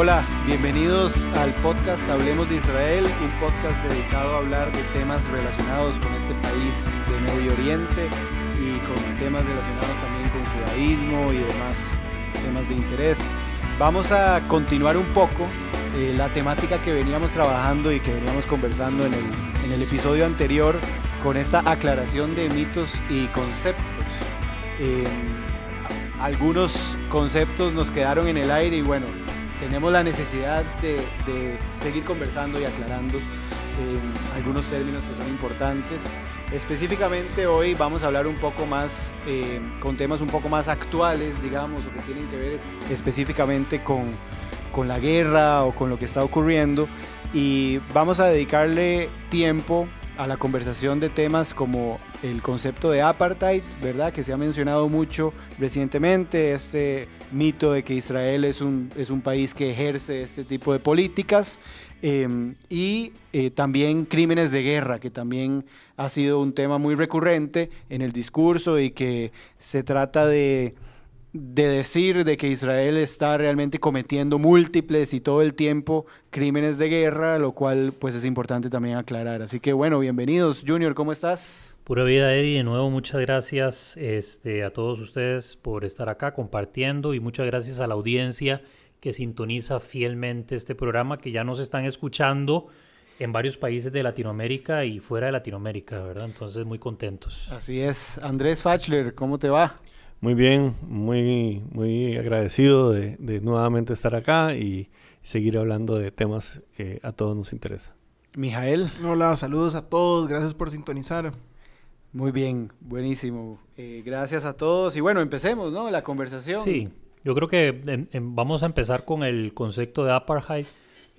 Hola, bienvenidos al podcast Hablemos de Israel, un podcast dedicado a hablar de temas relacionados con este país de Medio Oriente y con temas relacionados también con judaísmo y demás temas de interés. Vamos a continuar un poco eh, la temática que veníamos trabajando y que veníamos conversando en el, en el episodio anterior con esta aclaración de mitos y conceptos. Eh, algunos conceptos nos quedaron en el aire y bueno, tenemos la necesidad de, seguir conversando y aclarando eh, algunos términos que son importantes. Específicamente hoy vamos a hablar un poco más eh, con temas un poco más actuales, digamos, o que tienen que ver específicamente con, con la guerra o con lo que está ocurriendo. Y vamos a dedicarle tiempo a la conversación de temas como el concepto de apartheid, ¿verdad? Que se ha mencionado mucho recientemente, este mito de que Israel es un, es un país que ejerce este tipo de políticas, em, y eh, también crímenes de guerra, que también ha sido un tema muy recurrente en el discurso y que se trata de de decir de que Israel está realmente cometiendo múltiples y todo el tiempo crímenes de guerra, lo cual pues es importante también aclarar. Así que bueno, bienvenidos. Junior, ¿cómo estás? Pura vida, Eddie. De nuevo, muchas gracias este, a todos ustedes por estar acá compartiendo y muchas gracias a la audiencia que sintoniza fielmente este programa, que ya nos están escuchando en varios países de Latinoamérica y fuera de Latinoamérica, ¿verdad? Entonces, muy contentos. Así es. Andrés Fachler, ¿cómo te va? Muy bien, muy, muy agradecido de, nuevamente estar acá y seguir hablando de temas que a todos nos interesan. Mijael. Hola, saludos a todos, gracias por sintonizar. Muy bien, buenísimo. Eh, gracias a todos y bueno, empecemos, ¿no? La conversación. Sí, yo creo que vamos a empezar con el concepto de apartheid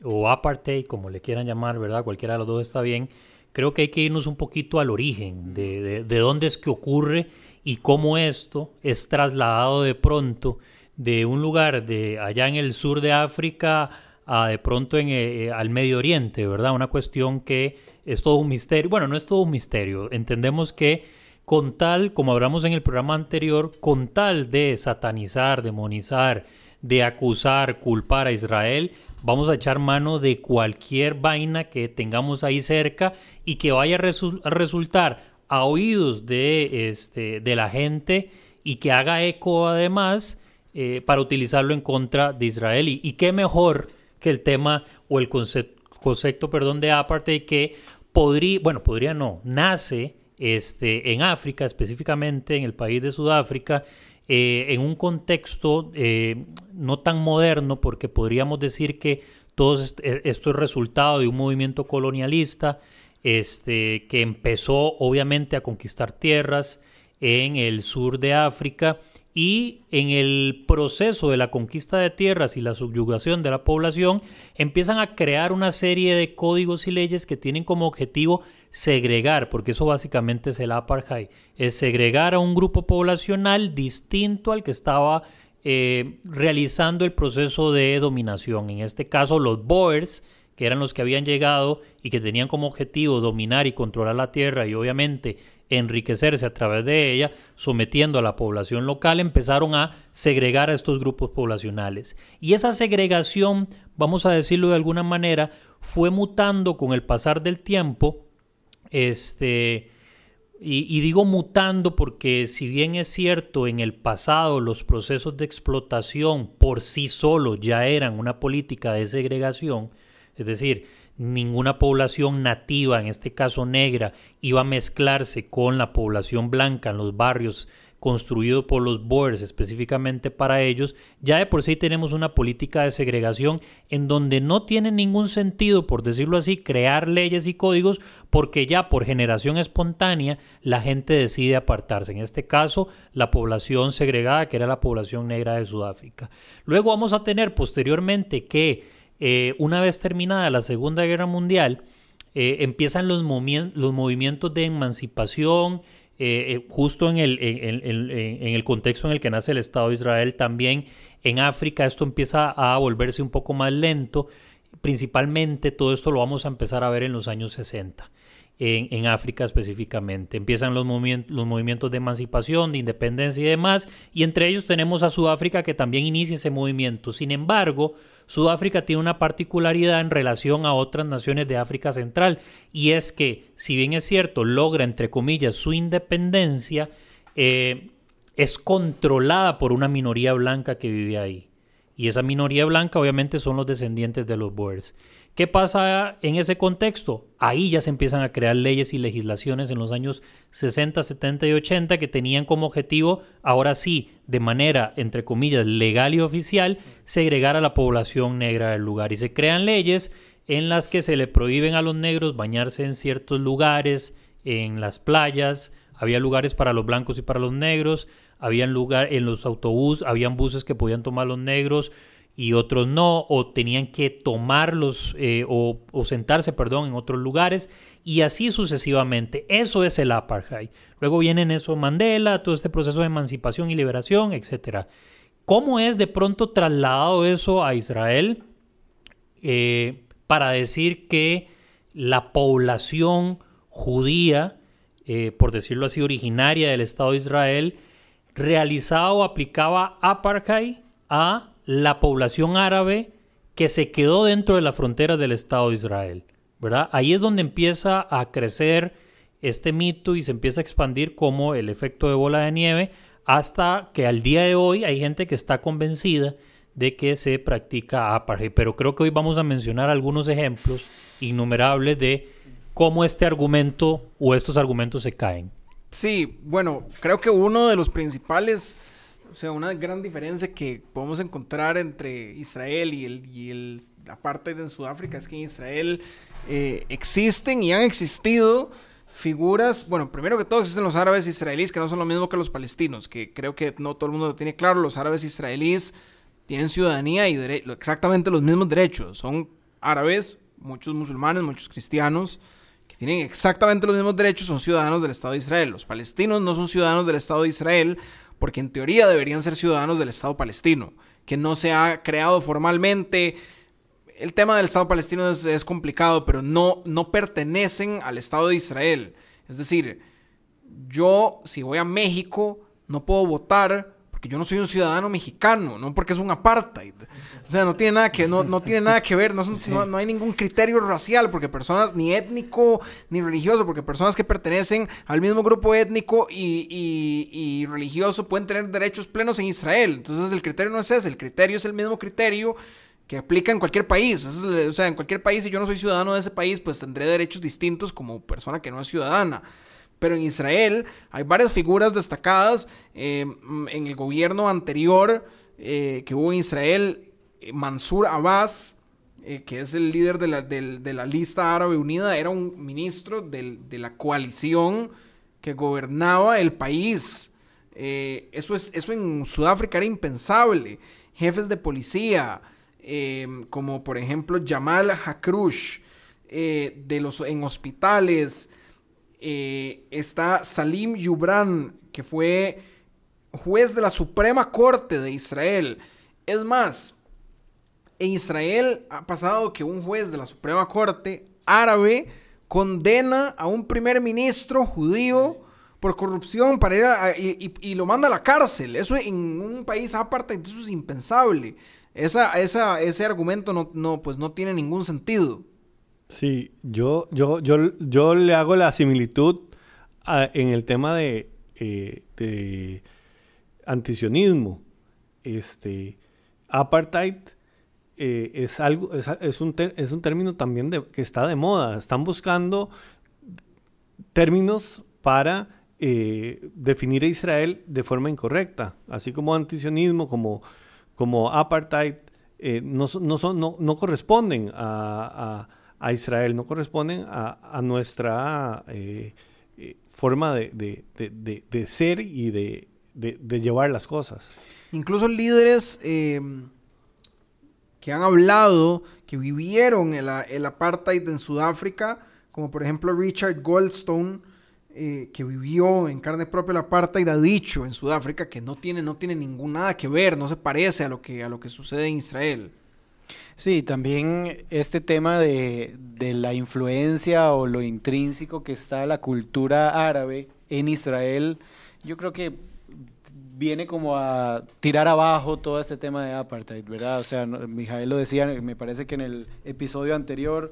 o apartheid, como le quieran llamar, ¿verdad? Cualquiera de los dos está bien. Creo que hay que irnos un poquito al origen de, de, de dónde es que ocurre y cómo esto es trasladado de pronto de un lugar de allá en el sur de África a de pronto en, eh, eh, al Medio Oriente, ¿verdad? Una cuestión que es todo un misterio. Bueno, no es todo un misterio. Entendemos que con tal, como hablamos en el programa anterior, con tal de satanizar, demonizar, de acusar, culpar a Israel, vamos a echar mano de cualquier vaina que tengamos ahí cerca y que vaya a resultar a oídos de, este, de la gente y que haga eco además eh, para utilizarlo en contra de Israel. Y, qué mejor que el tema o el concepto, concepto perdón, de apartheid que podría, bueno, podría no, nace este, en África, específicamente en el país de Sudáfrica, eh, en un contexto eh, no tan moderno, porque podríamos decir que todo esto es resultado de un movimiento colonialista este, que empezó obviamente a conquistar tierras en el sur de África y en el proceso de la conquista de tierras y la subyugación de la población empiezan a crear una serie de códigos y leyes que tienen como objetivo segregar, porque eso básicamente es el apartheid, es segregar a un grupo poblacional distinto al que estaba eh, realizando el proceso de dominación. En este caso los Boers, que eran los que habían llegado y que tenían como objetivo dominar y controlar la tierra y obviamente enriquecerse a través de ella, sometiendo a la población local, empezaron a segregar a estos grupos poblacionales. Y esa segregación, vamos a decirlo de alguna manera, fue mutando con el pasar del tiempo. Este, y, y, digo mutando porque si bien es cierto en el pasado los procesos de explotación por sí solos ya eran una política de segregación, es decir, ninguna población nativa, en este caso negra, iba a mezclarse con la población blanca en los barrios construidos por los Boers específicamente para ellos, ya de por sí tenemos una política de segregación en donde no tiene ningún sentido, por decirlo así, crear leyes y códigos porque ya por generación espontánea la gente decide apartarse. En este caso, la población segregada, que era la población negra de Sudáfrica. Luego vamos a tener posteriormente que eh, una vez terminada la Segunda Guerra Mundial, eh, empiezan los, movimientos de emancipación, eh, justo en el, en, el, contexto en el que nace el Estado de Israel, también en África esto empieza a volverse un poco más lento, principalmente todo esto lo vamos a empezar a ver en los años 60. En, África específicamente. Empiezan los, los movimientos de emancipación, de independencia y demás, y entre ellos tenemos a Sudáfrica que también inicia ese movimiento. Sin embargo, Sudáfrica tiene una particularidad en relación a otras naciones de África Central, y es que, si bien es cierto, logra, entre comillas, su independencia, eh, es controlada por una minoría blanca que vive ahí. Y esa minoría blanca obviamente son los descendientes de los Boers. ¿Qué pasa en ese contexto? Ahí ya se empiezan a crear leyes y legislaciones en los años 60, 70 y 80 que tenían como objetivo, ahora sí, de manera, entre comillas, legal y oficial, segregar a la población negra del lugar. Y se crean leyes en las que se le prohíben a los negros bañarse en ciertos lugares, en las playas, había lugares para los blancos y para los negros, habían lugar en los autobuses, habían buses que podían tomar los negros, y otros no, o tenían que tomarlos eh, o, sentarse, perdón, en otros lugares, y así sucesivamente. Eso es el apartheid. Luego viene eso Mandela, todo este proceso de emancipación y liberación, etc. ¿Cómo es de pronto trasladado eso a Israel eh, para decir que la población judía, eh, por decirlo así, originaria del Estado de Israel, realizaba o aplicaba apartheid a la población árabe que se quedó dentro de la frontera del Estado de Israel. ¿verdad? Ahí es donde empieza a crecer este mito y se empieza a expandir como el efecto de bola de nieve hasta que al día de hoy hay gente que está convencida de que se practica apartheid. Pero creo que hoy vamos a mencionar algunos ejemplos innumerables de cómo este argumento o estos argumentos se caen. Sí, bueno, creo que uno de los principales o sea, una gran diferencia que podemos encontrar entre Israel y, el, y el, la parte de Sudáfrica es que en Israel eh, existen y han existido figuras, bueno, primero que todo existen los árabes israelíes que no son lo mismo que los palestinos, que creo que no todo el mundo lo tiene claro, los árabes israelíes tienen ciudadanía y exactamente los mismos derechos, son árabes, muchos musulmanes, muchos cristianos, que tienen exactamente los mismos derechos, son ciudadanos del Estado de Israel. Los palestinos no son ciudadanos del Estado de Israel porque en teoría deberían ser ciudadanos del Estado palestino, que no se ha creado formalmente. El tema del Estado palestino es, complicado, pero no, no pertenecen al Estado de Israel. Es decir, yo si voy a México no puedo votar porque yo no soy un ciudadano mexicano, no porque es un apartheid. O sea, no tiene nada que, no, no tiene nada que ver, no, no, hay ningún criterio racial, porque personas, ni étnico, ni religioso, porque personas que pertenecen al mismo grupo étnico y, y, religioso pueden tener derechos plenos en Israel. Entonces el criterio no es ese, el criterio es el mismo criterio que aplica en cualquier país. o sea, en cualquier país, si yo no soy ciudadano de ese país, pues tendré derechos distintos como persona que no es ciudadana. Pero en Israel hay varias figuras destacadas eh, en el gobierno anterior eh, que hubo en Israel. Eh, Mansur Abbas, que es el líder de la, de la, lista árabe unida, era un ministro de la coalición que gobernaba el país. eso, es, eso en Sudáfrica era impensable. Jefes de policía, como por ejemplo Jamal Hakrush, de los, en hospitales, eh, está Salim Yubran, que fue juez de la Suprema Corte de Israel. Es más, en Israel ha pasado que un juez de la Suprema Corte árabe condena a un primer ministro judío por corrupción para ir y, lo manda a la cárcel. Eso en un país aparte, eso es impensable. Esa, ese argumento no, no, pues no tiene ningún sentido. Sí, yo, yo, yo, yo le hago la similitud en el tema de, eh, antisionismo. Este, apartheid eh, es algo, es, un es un término también de, que está de moda. Están buscando términos para eh, definir a Israel de forma incorrecta, así como antisionismo, como, como apartheid, no, no, son, no, no corresponden a a Israel, no corresponden a, nuestra eh, eh, forma de, ser y de, llevar las cosas. Incluso líderes em, que han hablado, que vivieron el, el, apartheid en Sudáfrica, como por ejemplo Richard Goldstone, eh, que vivió en carne propia el apartheid, ha dicho en Sudáfrica que no tiene, no tiene ningún nada que ver, no se parece a lo que, a lo que sucede en Israel. Sí, también este tema de, de la influencia o lo intrínseco que está la cultura árabe en Israel, yo creo que viene como a tirar abajo todo este tema de apartheid, ¿verdad? O sea, Mijael lo decía, me parece que en el episodio anterior,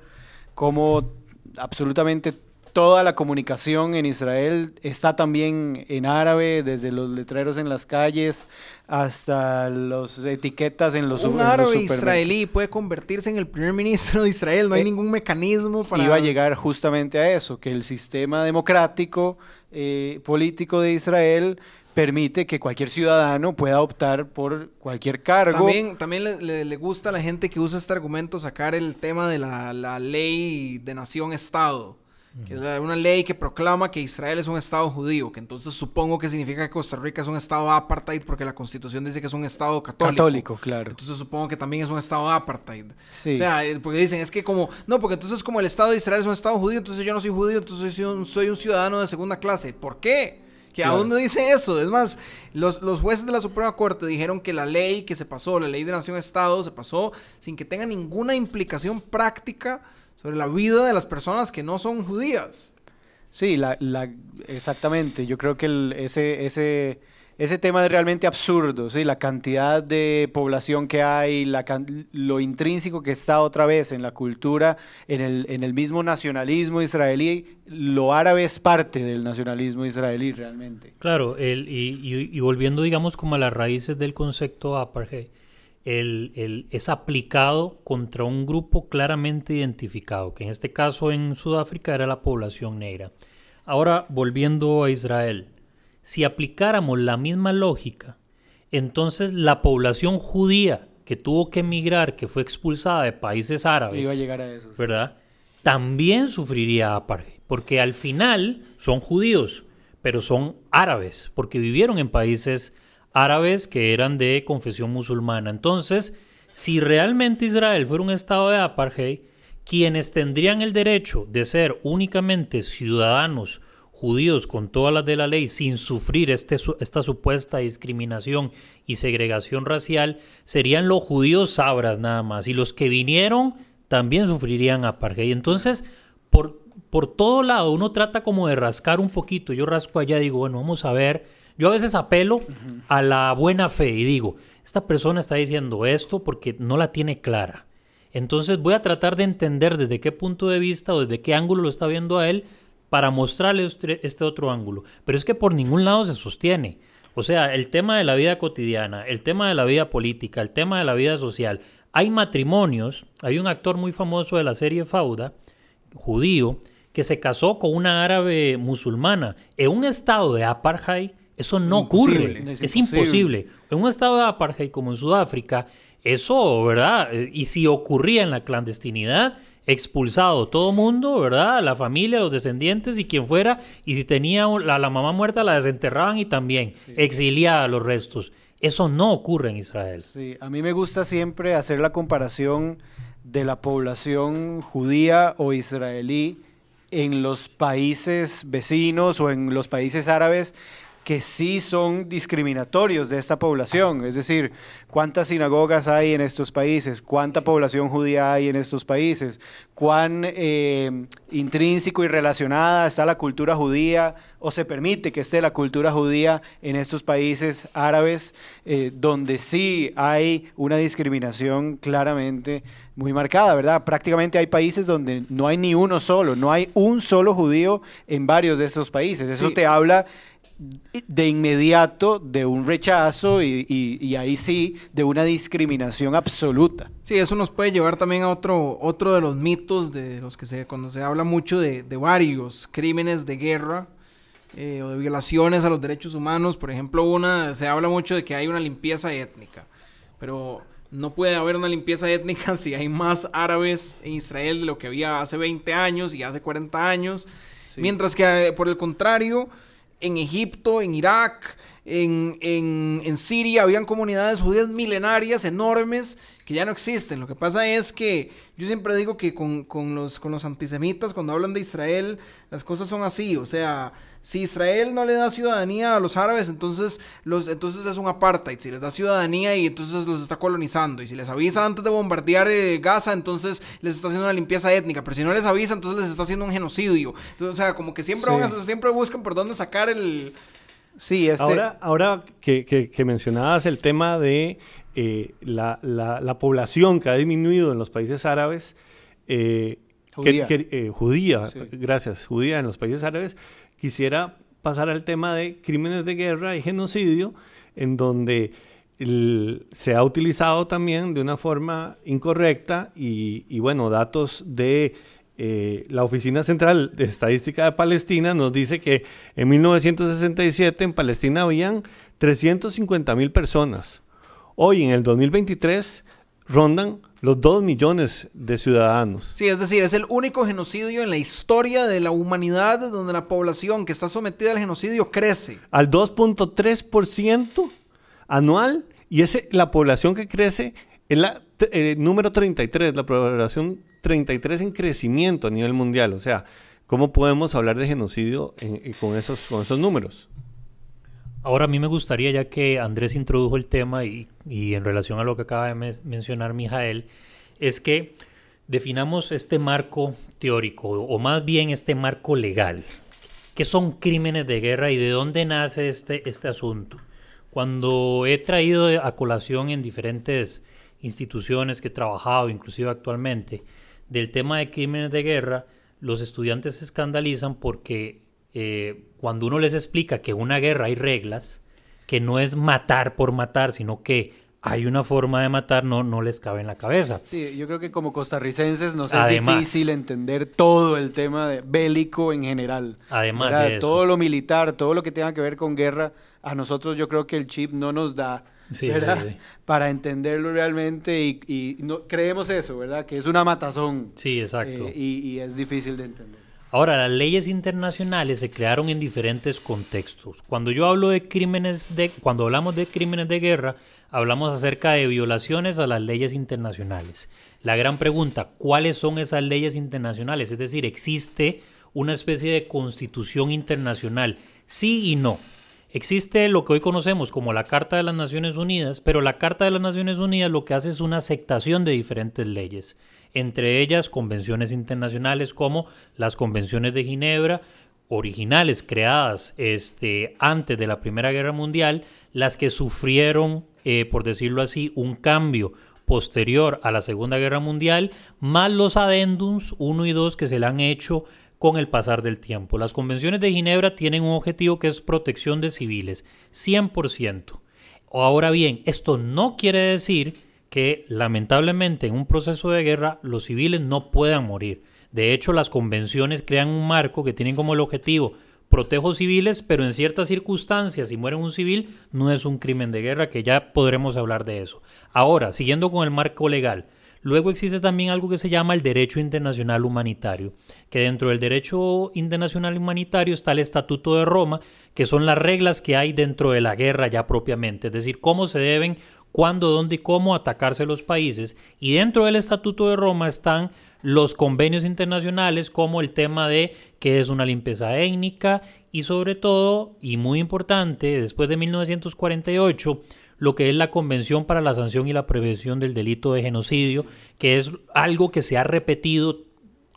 como absolutamente toda la comunicación en Israel está también en árabe, desde los letreros en las calles hasta las etiquetas en los, Un árabe israelí puede convertirse en el primer ministro de Israel. No hay Eh, ningún mecanismo para... Iba a llegar justamente a eso, que el sistema democrático eh, político de Israel permite que cualquier ciudadano pueda optar por cualquier cargo. También, también le, le- le gusta a la gente que usa este argumento sacar el tema de la, la ley de nación-estado. Que es una ley que proclama que Israel es un estado judío, que entonces supongo que significa que Costa Rica es un estado apartheid porque la constitución dice que es un estado católico. católico, claro. Entonces supongo que también es un estado apartheid. Sí. O sea, eh, porque dicen, es que como, no, porque entonces como el estado de Israel es un estado judío, entonces yo no soy judío, entonces soy un, soy un ciudadano de segunda clase. ¿Por qué? Que Claro. a dónde dice eso. Es más, los, los jueces de la Suprema Corte dijeron que la ley que se pasó, la ley de nación-estado, se pasó sin que tenga ninguna implicación práctica sobre la vida de las personas que no son judías. Sí, la, la, exactamente. Yo creo que el- ese, ese, ese tema es realmente absurdo, ¿sí? La cantidad de población que hay, la, lo intrínseco que está otra vez en la cultura, en el, en el mismo nacionalismo israelí. Lo árabe es parte del nacionalismo israelí realmente. Claro, el, y, y- y volviendo, digamos, como a las raíces del concepto apartheid, el, el- es aplicado contra un grupo claramente identificado, que en este caso en Sudáfrica era la población negra. Ahora, volviendo a Israel, si aplicáramos la misma lógica, entonces la población judía que tuvo que emigrar, que fue expulsada de países árabes, Iba a llegar a eso. sí. ¿verdad? También sufriría apartheid, porque al final son judíos, pero son árabes, porque vivieron en países árabes que eran de confesión musulmana. Entonces, si realmente Israel fuera un estado de apartheid, quienes tendrían el derecho de ser únicamente ciudadanos judíos con todas las de la ley sin sufrir este, esta supuesta discriminación y segregación racial serían los judíos sabras nada más y los que vinieron también sufrirían apartheid. Entonces, por, por todo lado uno trata como de rascar un poquito. Yo rasco allá digo, bueno, vamos a ver. Yo a veces apelo a la buena fe y digo, esta persona está diciendo esto porque no la tiene clara. Entonces voy a tratar de entender desde qué punto de vista o desde qué ángulo lo está viendo a él para mostrarle este este otro ángulo. Pero es que por ningún lado se sostiene. O sea, el tema de la vida cotidiana, el tema de la vida política, el tema de la vida social. Hay matrimonios, hay un actor muy famoso de la serie Fauda, judío, que se casó con una árabe musulmana. En un estado de apartheid, eso no Imposible. ocurre. Es Es, imposible. imposible. En un estado de apartheid como en Sudáfrica, eso, ¿verdad? Eh, Y si ocurría en la clandestinidad, expulsado todo mundo, ¿verdad? La familia, los descendientes y quien fuera. Y si tenía la, la mamá muerta, la desenterraban y también exiliada los restos. Eso no ocurre en Israel. Sí, a mí me gusta siempre hacer la comparación de la población judía o israelí en los países vecinos o en los países árabes que sí son discriminatorios de esta población. Es decir, cuántas sinagogas hay en estos países, cuánta población judía hay en estos países, cuán eh, intrínseco y relacionada está la cultura judía o se permite que esté la cultura judía en estos países árabes eh, donde sí hay una discriminación claramente muy marcada, ¿verdad? Prácticamente hay países donde no hay ni uno solo, no hay un solo judío en varios de estos países. Eso Sí. te habla de inmediato de un rechazo y, y- y ahí sí de una discriminación absoluta. Sí, eso nos puede llevar también a otro, otro de los mitos de los que se, cuando se habla mucho de, de varios crímenes de guerra eh, o de violaciones a los derechos humanos. Por ejemplo, una, se habla mucho de que hay una limpieza étnica, pero no puede haber una limpieza étnica si hay más árabes en Israel de lo que había hace 20 años y hace 40 años. Mientras que, eh, por el contrario, en Egipto, en Irak, en, en, en Siria, habían comunidades judías milenarias enormes que ya no existen. Lo que pasa es que yo siempre digo que con, con los, con los antisemitas, cuando hablan de Israel, las cosas son así. O sea, si Israel no le da ciudadanía a los árabes, entonces, los, entonces es un apartheid. Si les da ciudadanía y entonces los está colonizando. Y si les avisa antes de bombardear eh, Gaza, entonces les está haciendo una limpieza étnica. Pero si no les avisa, entonces les está haciendo un genocidio. Entonces, o sea, como que siempre, siempre buscan por dónde sacar el... Sí, este... ahora, ahora que, que, mencionabas el tema de eh, la, la, población que ha disminuido en los países árabes, eh, judía, judía gracias, judía en los países árabes, quisiera pasar al tema de crímenes de guerra y genocidio, en donde se ha utilizado también de una forma incorrecta y, bueno, datos de eh, la Oficina Central de Estadística de Palestina nos dice que en 1967 en Palestina habían 350 mil personas. Hoy en el 2023 rondan los 2 millones de ciudadanos. Sí, es decir, es el único genocidio en la historia de la humanidad donde la población que está sometida al genocidio crece. Al 2.3% anual y ese, la población que crece es la eh, número 33, la población 33 en crecimiento a nivel mundial. O sea, ¿cómo podemos hablar de genocidio con, esos, con esos números? Ahora a mí me gustaría, ya que Andrés introdujo el tema y, en relación a lo que acaba de mencionar Mijael, es que definamos este marco teórico, o más bien este marco legal. ¿Qué son crímenes de guerra y de dónde nace este, este asunto? Cuando he traído a colación en diferentes instituciones que he trabajado, inclusive actualmente, del tema de crímenes de guerra, los estudiantes se escandalizan porque eh, cuando uno les explica que en una guerra hay reglas, que no es matar por matar, sino que hay una forma de matar, no, no les cabe en la cabeza. Sí, yo creo que como costarricenses nos es difícil entender todo el tema de bélico en general. Además de todo lo militar, todo lo que tenga que ver con guerra, a nosotros yo creo que el chip no nos da. Para entenderlo realmente y, no, creemos eso, ¿verdad? Que es una matazón. Sí, exacto. Eh, y es difícil de entender. Ahora, las leyes internacionales se crearon en diferentes contextos. Cuando yo hablo de crímenes de, cuando hablamos de crímenes de guerra, hablamos acerca de violaciones a las leyes internacionales. La gran pregunta, ¿cuáles son esas leyes internacionales? Es decir, ¿existe una especie de constitución internacional? Sí y no. Existe lo que hoy conocemos como la Carta de las Naciones Unidas, pero la Carta de las Naciones Unidas lo que hace es una aceptación de diferentes leyes entre ellas convenciones internacionales como las convenciones de Ginebra, originales creadas este, antes de la Primera Guerra Mundial, las que sufrieron, eh, por decirlo así, un cambio posterior a la Segunda Guerra Mundial, más los adendums 1 y 2 que se le han hecho con el pasar del tiempo. Las convenciones de Ginebra tienen un objetivo que es protección de civiles, 100%. Ahora bien, esto no quiere decir que lamentablemente en un proceso de guerra los civiles no puedan morir. De hecho, las convenciones crean un marco que tiene como el objetivo protejo civiles, pero en ciertas circunstancias, si muere un civil, no es un crimen de guerra, que ya podremos hablar de eso. Ahora, siguiendo con el marco legal, luego existe también algo que se llama el derecho internacional humanitario, que dentro del derecho internacional humanitario está el Estatuto de Roma, que son las reglas que hay dentro de la guerra ya propiamente, es decir, cómo se deben cuándo, dónde y cómo atacarse los países. Y dentro del Estatuto de Roma están los convenios internacionales como el tema de qué es una limpieza étnica y sobre todo, y muy importante, después de 1948, lo que es la Convención para la Sanción y la Prevención del Delito de Genocidio, que es algo que se ha repetido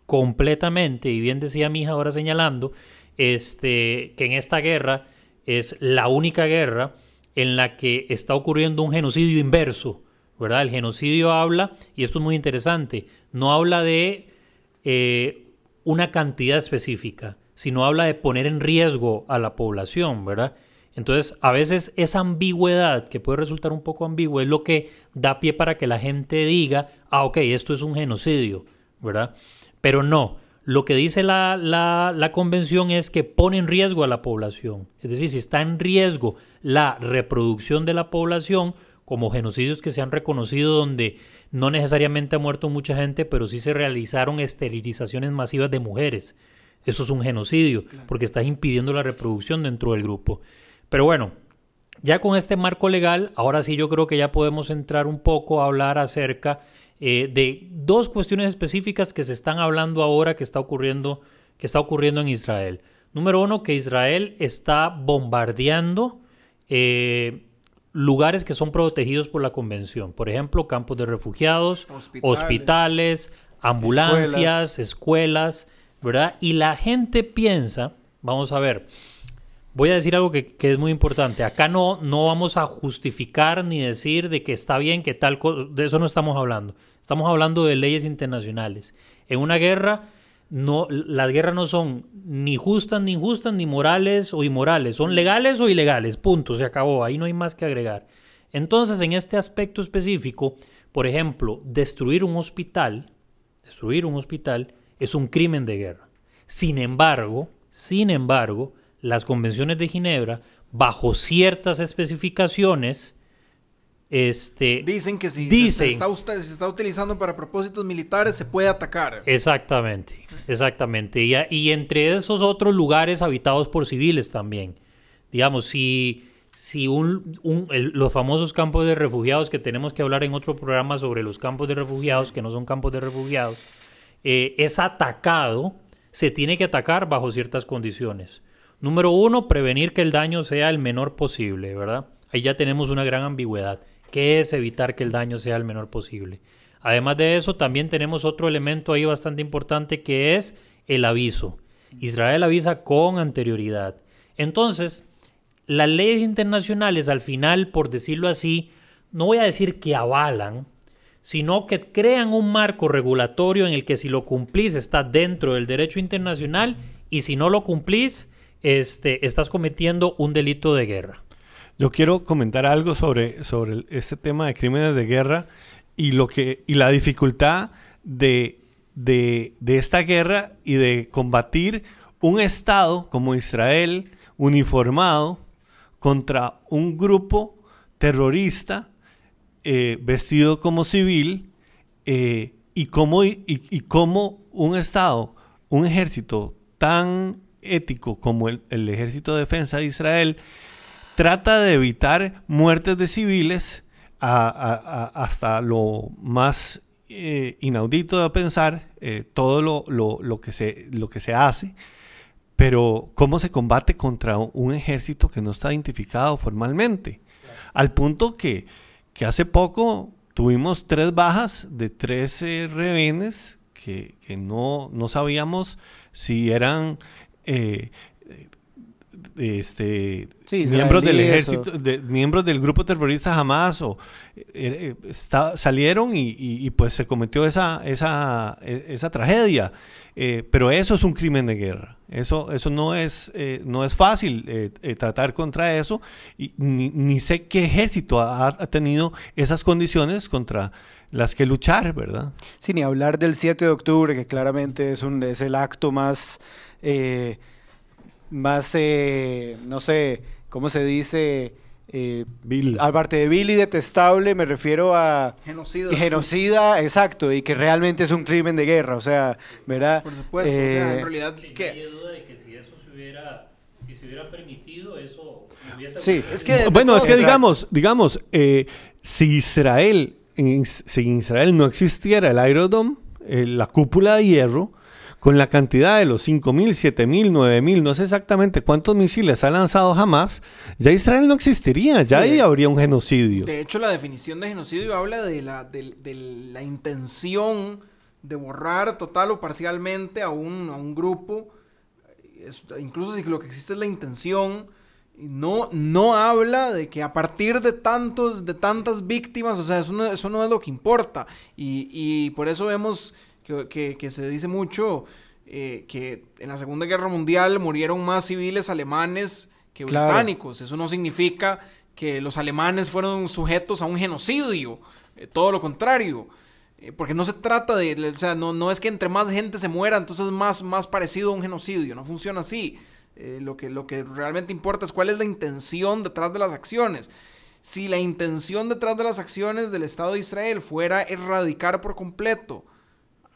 completamente, y bien decía mi hija ahora señalando, este, que en esta guerra es la única guerra en la que está ocurriendo un genocidio inverso, ¿verdad? El genocidio habla, y esto es muy interesante, no habla de eh, una cantidad específica, sino habla de poner en riesgo a la población, ¿verdad? Entonces, a veces esa ambigüedad, que puede resultar un poco ambigua, es lo que da pie para que la gente diga, ah, ok, esto es un genocidio, ¿verdad? Pero no, lo que dice la, la, la, convención es que pone en riesgo a la población. Es decir, si está en riesgo la reproducción de la población, como genocidios que se han reconocido donde no necesariamente ha muerto mucha gente, pero sí se realizaron esterilizaciones masivas de mujeres. Eso es un genocidio, porque estás impidiendo la reproducción dentro del grupo. Pero bueno, ya con este marco legal, ahora sí yo creo que ya podemos entrar un poco a hablar acerca eh, de dos cuestiones específicas que se están hablando ahora que está ocurriendo, que está ocurriendo en Israel. Número uno, que Israel está bombardeando eh, lugares que son protegidos por la convención. Por ejemplo, campos de refugiados, Hospitales. hospitales, ambulancias, escuelas. ¿verdad? Y la gente piensa, vamos a ver, voy a decir algo que, es muy importante. Acá no, no vamos a justificar ni decir de que está bien, que tal cosa, de eso no estamos hablando. Estamos hablando de leyes internacionales. En una guerra, no, las guerras no son ni justas, ni injustas, ni morales o inmorales. Son legales o ilegales. Punto. Se acabó. Ahí no hay más que agregar. Entonces, en este aspecto específico, por ejemplo, destruir un hospital, destruir un hospital es un crimen de guerra. Sin embargo, sin embargo, las convenciones de Ginebra, bajo ciertas especificaciones, este, Dicen que si Dicen. Se, está, usted- se está utilizando para propósitos militares, se puede atacar. Exactamente, exactamente. Y, y entre esos otros lugares habitados por civiles también. Digamos, si, si un, un- el- los famosos campos de refugiados, que tenemos que hablar en otro programa sobre los campos de refugiados, que no son campos de refugiados, eh, es atacado, se tiene que atacar bajo ciertas condiciones. Número uno, prevenir que el daño sea el menor posible, ¿verdad? Ahí ya tenemos una gran ambigüedad. ¿Qué es evitar que el daño sea el menor posible? Además de eso, también tenemos otro elemento ahí bastante importante que es el aviso. Israel avisa con anterioridad. Entonces, las leyes internacionales al final, por decirlo así, no voy a decir que avalan, sino que crean un marco regulatorio en el que si lo cumplís está dentro del derecho internacional y si no lo cumplís, este, estás cometiendo un delito de guerra. Yo quiero comentar algo sobre, sobre este tema de crímenes de guerra y, lo que, y la dificultad de, de, de esta guerra y de combatir un Estado como Israel uniformado contra un grupo terrorista eh, vestido como civil eh, y cómo y- y cómo un Estado, un ejército tan ético como el, Ejército de Defensa de Israel trata de evitar muertes de civiles hasta lo más eh, inaudito de pensar, eh, todo lo, lo- lo que se, lo que se hace, pero cómo se combate contra un ejército que no está identificado formalmente. Al punto que, que hace poco tuvimos tres bajas de tres eh, rehenes que, que no, no sabíamos si eran eh, eh, este, Sí, miembros del ejército, de- miembros del grupo terrorista Hamas o eh, está- salieron y, y- y, pues se cometió esa, esa, e- esa tragedia. Eh, pero eso es un crimen de guerra. Eso, eso no es, eh, no es fácil tratar contra eso. Y ni, ni sé qué ejército ha, ha tenido esas condiciones contra las que luchar, ¿verdad? Sin ni hablar del 7 de octubre, que claramente es, un, es el acto más, eh, más eh, no sé, ¿cómo se dice? Eh, Vil. aparte de vil y detestable, me refiero a Genocidio. genocida, exacto, y que realmente es un crimen de guerra, o sea, ¿verdad? Por supuesto. o sea, en Eh, realidad, Que nadie duda de que si eso se hubiera, si se hubiera permitido, eso hubiese Sí. Es que- bueno, es que digamos, digamos, eh, si Israel, en- si en Israel no existiera el Iron Dome, eh, la cúpula de hierro, con la cantidad de los 5.000, 7.000, 9.000, no sé exactamente cuántos misiles ha lanzado jamás, ya Israel no existiría, ya Sí. ahí habría un genocidio. De hecho, la definición de genocidio habla de la, de, de la intención de borrar total o parcialmente a un, a un grupo. Es- incluso si lo que existe es la intención, no, no habla de que a partir de tantos, de tantas víctimas, o sea, eso no, eso no es lo que importa. Y, y por eso vemos que, que- que se dice mucho eh, que en la Segunda Guerra Mundial murieron más civiles alemanes que Claro. británicos. Eso no significa que los alemanes fueron sujetos a un genocidio. eh, todo lo contrario. Eh, porque no se trata de, o sea, no, no es que entre más gente se muera, entonces es más, más parecido a un genocidio. No funciona así. Lo, que, lo que realmente importa es cuál es la intención detrás de las acciones. Si la intención detrás de las acciones del Estado de Israel fuera erradicar por completo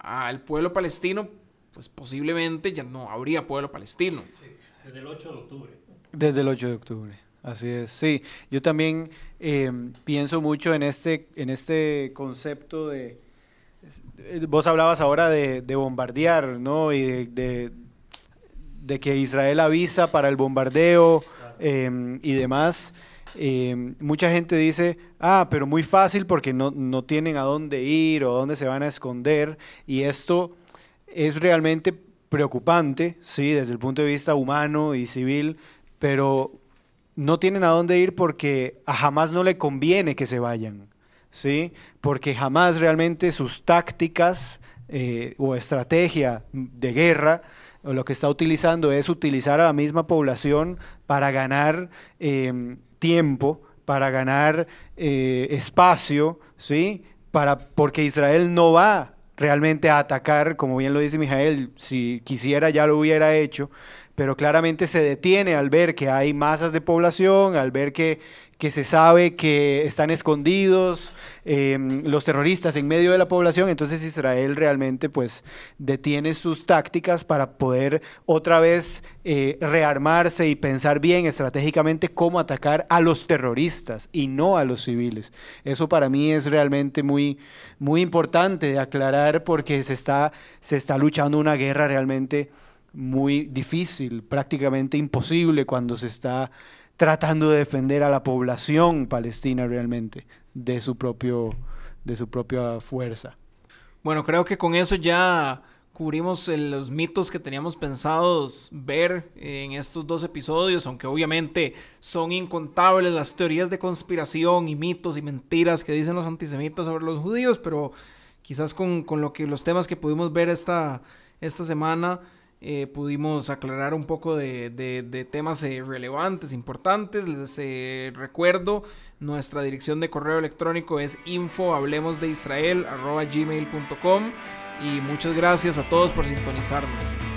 al pueblo palestino, pues posiblemente ya no habría pueblo palestino. Desde el 8 de octubre. Desde el 8 de octubre. Así es, sí. Yo también eh, pienso mucho en este, en este concepto de... Vos hablabas ahora de, de bombardear, ¿no? Y de, de- de que Israel avisa para el bombardeo em, y demás. Mucha gente dice, ah, pero muy fácil porque no, no tienen a dónde ir o dónde se van a esconder. Y esto es realmente preocupante, sí, desde el punto de vista humano y civil, pero no tienen a dónde ir porque a jamás no le conviene que se vayan, ¿sí? Porque jamás realmente sus tácticas eh, o estrategia de guerra o lo que está utilizando es utilizar a la misma población para ganar em, tiempo, para ganar eh, espacio, ¿sí? Para, porque Israel no va realmente a atacar, como bien lo dice Mijael, si quisiera ya lo hubiera hecho, pero claramente se detiene al ver que hay masas de población, al ver que, que se sabe que están escondidos em, los terroristas en medio de la población, entonces Israel realmente pues detiene sus tácticas para poder otra vez eh, rearmarse y pensar bien estratégicamente cómo atacar a los terroristas y no a los civiles. Eso para mí es realmente muy, muy importante de aclarar porque se está, se está luchando una guerra realmente muy difícil, prácticamente imposible cuando se está tratando de defender a la población palestina realmente de su propio de su propia fuerza. Bueno, creo que con eso ya cubrimos los mitos que teníamos pensados ver en estos dos episodios, aunque obviamente son incontables las teorías de conspiración y mitos y mentiras que dicen los antisemitas sobre los judíos, pero quizás con, con lo que los temas que pudimos ver esta, esta semana eh, pudimos aclarar un poco de, temas eh, relevantes, importantes. Les eh, recuerdo, nuestra dirección de correo electrónico es info de Israel y muchas gracias a todos por sintonizarnos.